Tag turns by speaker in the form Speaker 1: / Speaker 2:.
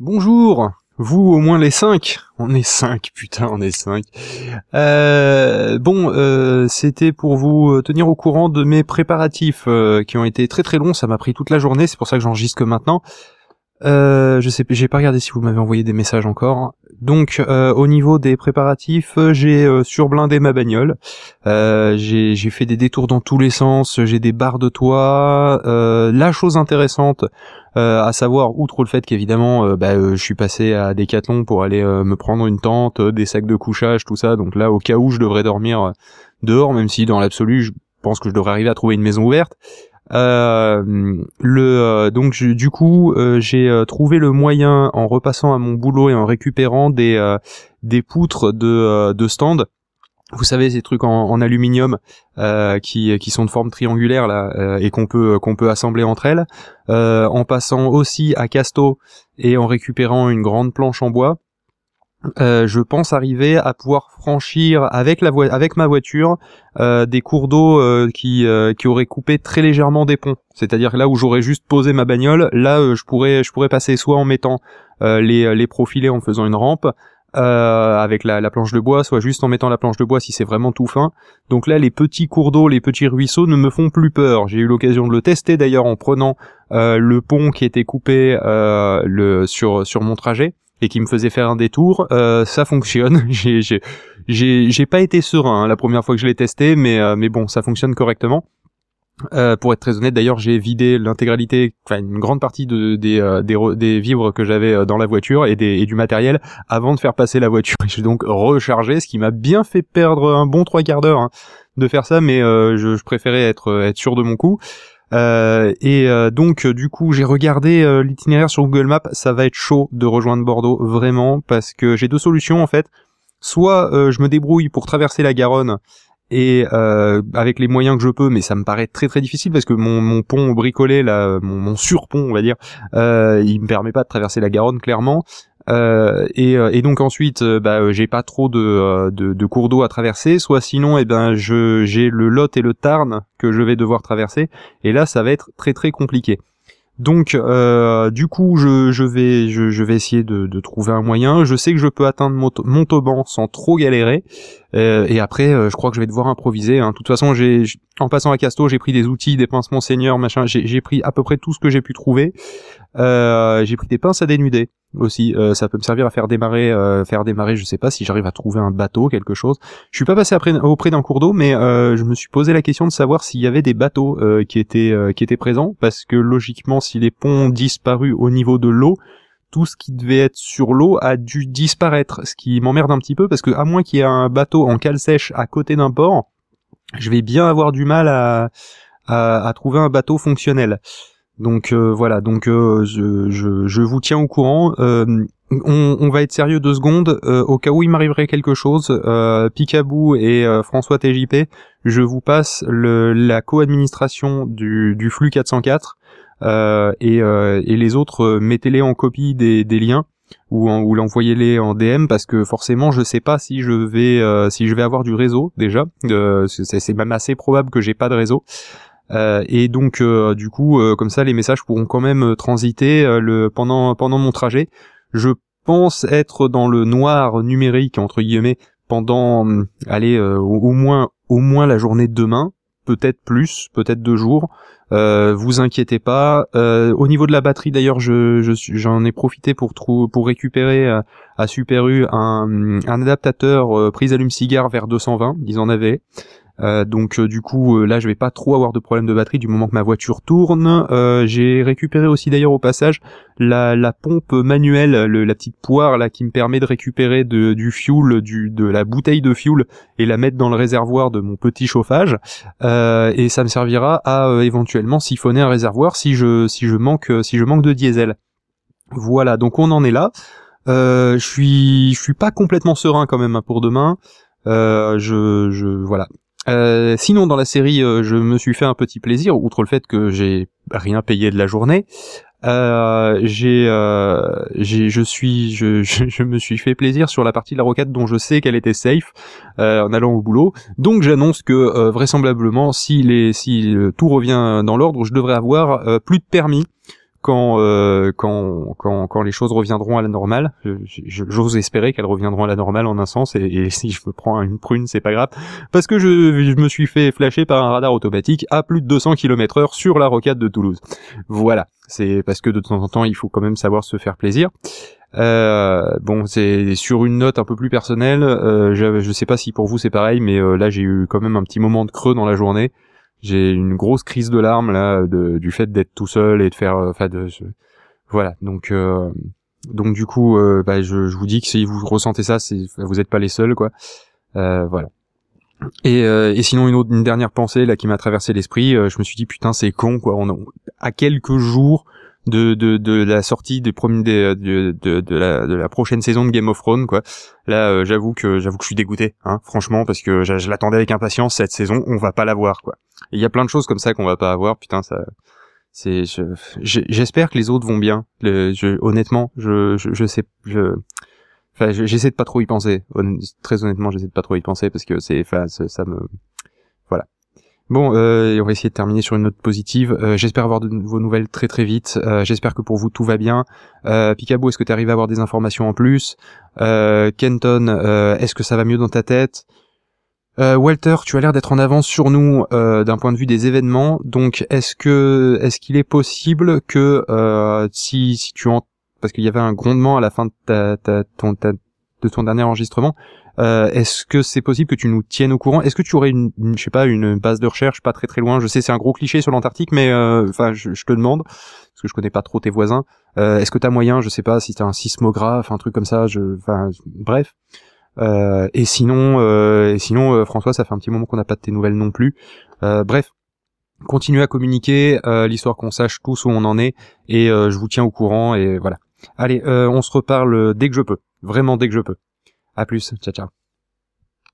Speaker 1: Bonjour vous au moins les cinq On est cinq, putain, on est cinq. Euh, bon, euh, c'était pour vous euh, tenir au courant de mes préparatifs qui ont été très très longs, ça m'a pris toute la journée, c'est pour ça que j'enregistre que maintenant. Je sais, j'ai pas regardé si vous m'avez envoyé des messages encore. Donc euh, au niveau des préparatifs, euh, j'ai euh, surblindé ma bagnole. j'ai fait des détours dans tous les sens, j'ai des barres de toit. la chose intéressante, à savoir, outre le fait qu'évidemment, bah, je suis passé à Decathlon pour aller me prendre une tente, des sacs de couchage, tout ça. Donc là, au cas où je devrais dormir dehors, même si dans l'absolu, je pense que je devrais arriver à trouver une maison ouverte. Euh, le euh, donc du coup euh, j'ai trouvé le moyen en repassant à mon boulot et en récupérant des des poutres de de stand. Vous savez ces trucs en, en aluminium qui, qui sont de forme triangulaire là et qu'on peut qu'on peut assembler entre elles. En passant aussi à Casto et en récupérant une grande planche en bois euh, je pense arriver à pouvoir franchir avec ma voiture euh, des cours d'eau euh, qui qui auraient coupé très légèrement des ponts. C'est-à-dire là où j'aurais juste posé ma bagnole, là je pourrais passer soit en mettant les profilés en faisant une rampe avec la, la, planche de bois, soit juste en mettant la planche de bois si c'est vraiment tout fin. Donc là les petits cours d'eau, les petits ruisseaux ne me font plus peur. J'ai eu l'occasion de le tester d'ailleurs en prenant le pont qui était coupé sur mon trajet et qui me faisait faire un détour, euh, ça fonctionne. j'ai j'ai j'ai pas été serein hein, la première fois que je l'ai testé, mais euh, mais bon, ça fonctionne correctement. Euh, pour être très honnête, d'ailleurs, j'ai vidé l'intégralité, enfin une grande partie de, des, euh, des, des vivres que j'avais euh, dans la voiture et, des, et du matériel avant de faire passer la voiture. J'ai donc rechargé, ce qui m'a bien fait perdre un bon trois quarts d'heure hein, de faire ça, mais je, je, préférais être, être sûr de mon coup. Euh, et euh, donc du coup j'ai regardé euh, l'itinéraire sur Google Maps, ça va être chaud de rejoindre Bordeaux vraiment parce que j'ai deux solutions en fait. Soit je me débrouille pour traverser la Garonne et avec les moyens que je peux, mais ça me paraît très très difficile parce que mon, mon pont bricolé mon, mon surpont on va dire, il me permet pas de traverser la Garonne clairement. Euh, et, euh, et, donc ensuite, euh, bah, j'ai pas trop de, de, cours d'eau à traverser, soit sinon, eh ben, je j'ai le Lot et le Tarn que je vais devoir traverser, et là, ça va être très très compliqué. Donc, du coup, je, je vais, je, vais essayer de, trouver un moyen. Je sais que je peux atteindre Montauban sans trop galérer. Et après, je crois que je vais devoir improviser. Hein. De toute façon, j'ai, en passant à Casto, j'ai pris des outils, des pinces Monseigneur, machin. J'ai pris à peu près tout ce que j'ai pu trouver. j'ai pris des pinces à dénuder aussi. Euh, ça peut me servir à faire démarrer, euh, faire démarrer. Je sais pas si j'arrive à trouver un bateau, quelque chose. Je suis pas passé après, auprès d'un cours d'eau, mais euh, je me suis posé la question de savoir s'il y avait des bateaux qui étaient qui étaient présents, parce que logiquement, si les ponts ont disparu au niveau de l'eau, tout ce qui devait être sur l'eau a dû disparaître, ce qui m'emmerde un petit peu parce que à moins qu'il y ait un bateau en cale sèche à côté d'un port, je vais bien avoir du mal à, à, à trouver un bateau fonctionnel. Donc euh, voilà, donc euh, je, je, vous tiens au courant. Euh, on, va être sérieux deux secondes. au cas où il m'arriverait quelque chose, Picabou et François TJP, je vous passe le, la co-administration du, flux 404 et, et les autres, mettez-les en copie des, des liens ou, ou l'envoyez-les en DM parce que forcément je sais pas si je vais si je vais avoir du réseau déjà. c'est même assez probable que j'ai pas de réseau. Euh, et donc euh, du coup, euh, comme ça, les messages pourront quand même transiter pendant pendant mon trajet. Je pense être dans le noir numérique entre guillemets pendant, allez, au, moins au moins la journée de demain, peut-être plus, peut-être deux jours. Vous inquiétez pas. Au niveau de la batterie, d'ailleurs, je, j'en ai profité pour récupérer à Super un, un adaptateur prise allume-cigare vers 220. Ils en avaient. Euh, donc euh, du coup euh, là je vais pas trop avoir de problème de batterie du moment que ma voiture tourne. j'ai récupéré aussi d'ailleurs au passage la, la pompe manuelle, la petite poire là qui me permet de récupérer de, du fuel, du, de la bouteille de fuel et la mettre dans le réservoir de mon petit chauffage. et ça me servira à éventuellement siphonner un réservoir si je si je manque si je manque de diesel. Voilà donc on en est là. je suis je suis pas complètement serein quand même hein, pour demain. Euh, je, je voilà, euh, sinon, dans la série, euh, je me suis fait un petit plaisir, outre le fait que j'ai rien payé de la journée. Euh, j'ai, je suis, je, je, me suis fait plaisir sur la partie de la roquette dont je sais qu'elle était safe en allant au boulot. Donc, j'annonce que vraisemblablement, si les, si tout revient dans l'ordre, je devrais avoir plus de permis quand euh, quand quand quand les choses reviendront à la normale. J'ose espérer qu'elles reviendront à la normale en un sens et, si je me prends une prune, c'est pas grave parce que je, me suis fait flasher par un radar automatique à plus de 200 km/h sur la rocade de Toulouse. Voilà, c'est parce que de temps en temps, il faut quand même savoir se faire plaisir. Euh, bon, c'est sur une note un peu plus personnelle. Euh, je, je sais pas si pour vous c'est pareil, mais euh, là j'ai eu quand même un petit moment de creux dans la journée. J'ai une grosse crise de larmes là, de, du fait d'être tout seul et de faire, enfin de, voilà. Donc euh, donc du coup, bah, je, je, vous dis que si vous ressentez ça, c'est vous n'êtes pas les seuls quoi. voilà. Et, et, sinon une autre une dernière pensée là qui m'a traversé l'esprit, je me suis dit putain c'est con quoi. On, à quelques jours de, de, de la sortie des premiers de, de, de, la, de la prochaine saison de Game of Thrones quoi. Là euh, j'avoue que j'avoue que je suis dégoûté hein, franchement parce que je, l'attendais avec impatience cette saison, on va pas la voir quoi. Il y a plein de choses comme ça qu'on va pas avoir, putain ça c'est j'espère que les autres vont bien. honnêtement, je, je sais je enfin j'essaie de pas trop y penser. très honnêtement, j'essaie de pas trop y penser parce que c'est enfin ça me Bon, euh, on va essayer de terminer sur une note positive. Euh, j'espère avoir de vos nouvelles très très vite. Euh, j'espère que pour vous tout va bien. Euh, Picabo, est-ce que tu arrives à avoir des informations en plus? Euh, Kenton, est-ce que ça va mieux dans ta tête? Walter, tu as l'air d'être en avance sur nous d'un point de vue des événements. Donc, est-ce que est-ce qu'il est possible que si si tu en parce qu'il y avait un grondement à la fin de ta, ta, de ton dernier enregistrement, euh, est-ce que c'est possible que tu nous tiennes au courant? Est-ce que tu aurais une, je sais pas, une base de recherche pas très très loin? Je sais, c'est un gros cliché sur l'Antarctique, mais euh, enfin, je, te demande parce que je connais pas trop tes voisins. Euh, est-ce que t'as moyen, je sais pas, si t'as un sismographe, un truc comme ça, je, enfin, bref. et sinon, et sinon, François, ça fait un petit moment qu'on n'a pas de tes nouvelles non plus. bref, continuez à communiquer, l'histoire qu'on sache tous où on en est, et je vous tiens au courant, et voilà. Allez, on se reparle dès que je peux, vraiment dès que je peux. À plus, ciao ciao.